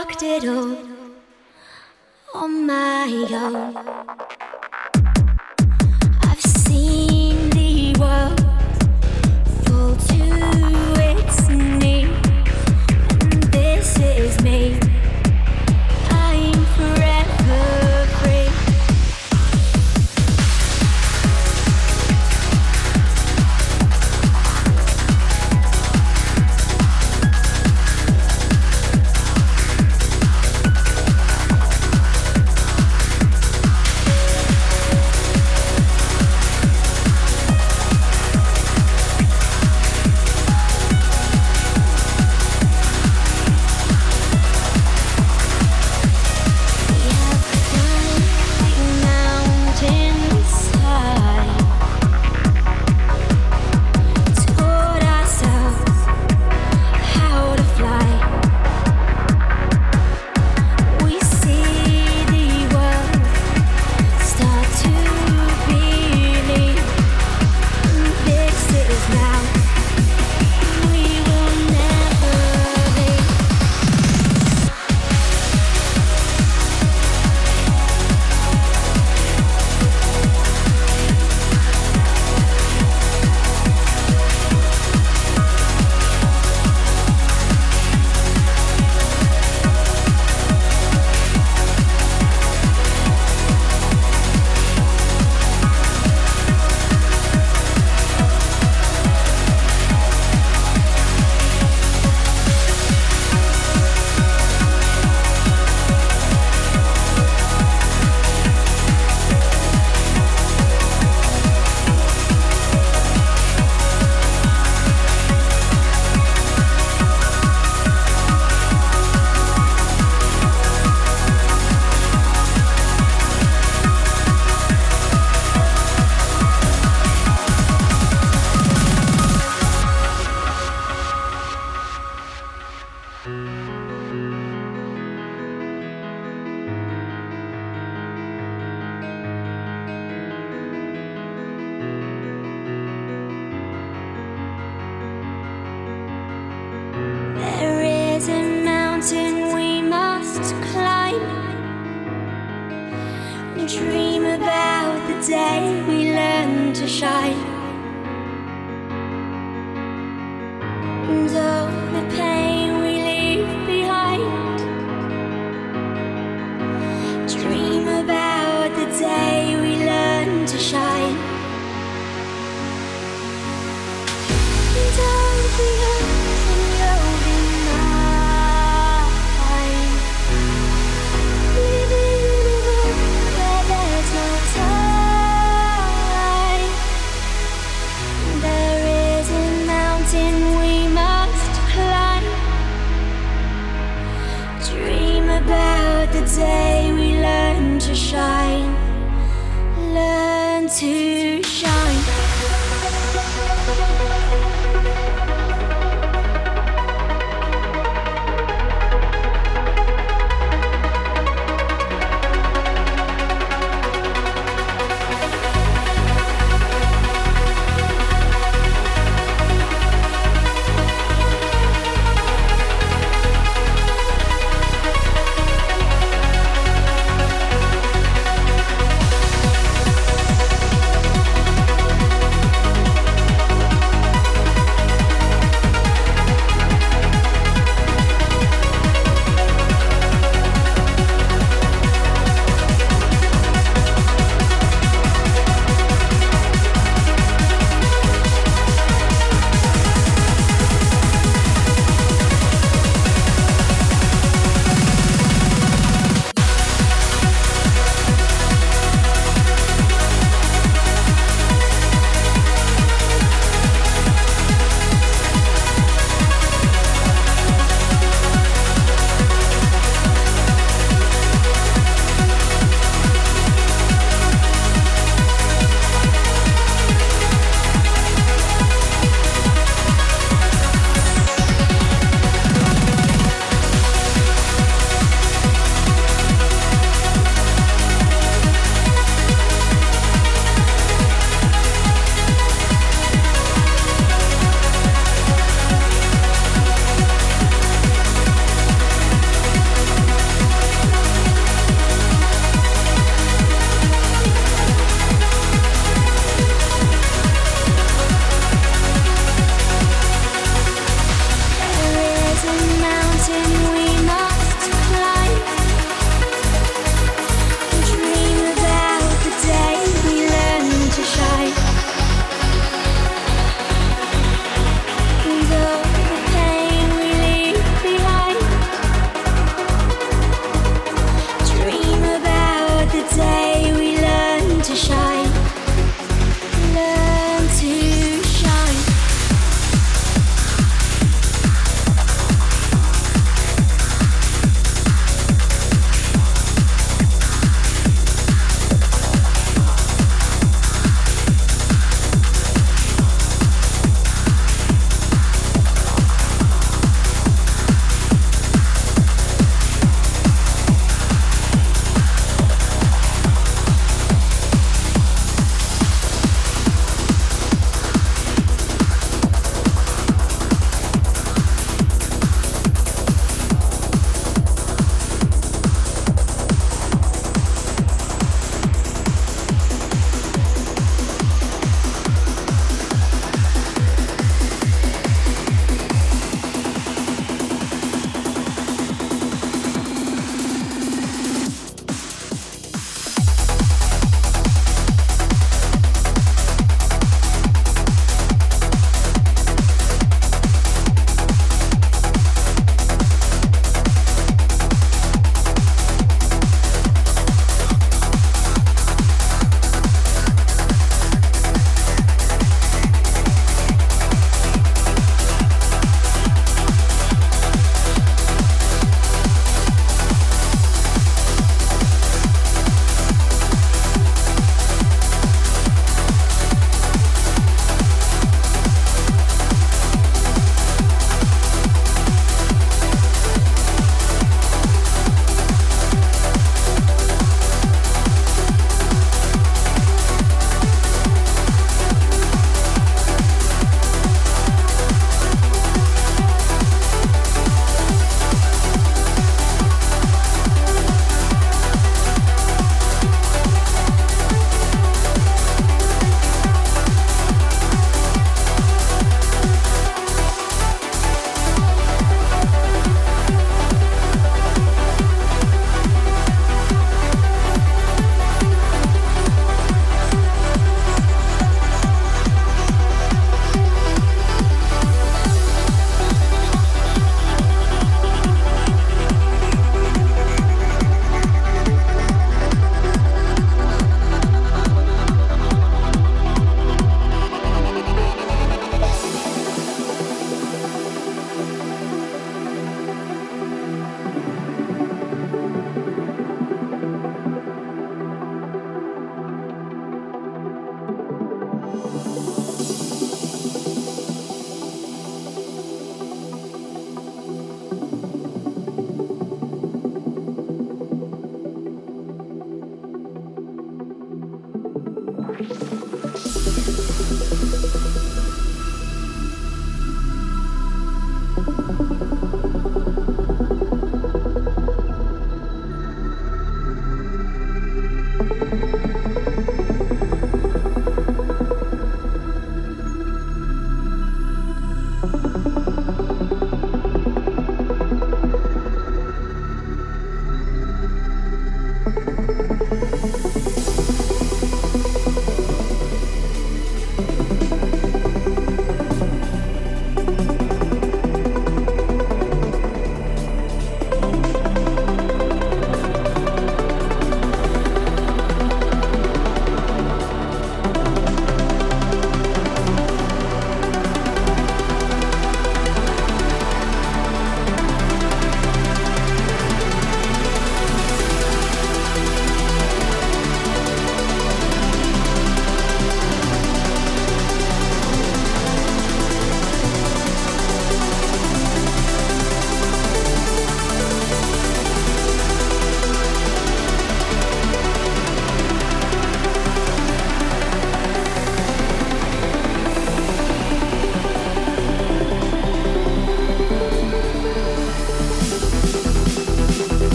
rocked it all on oh, oh my own.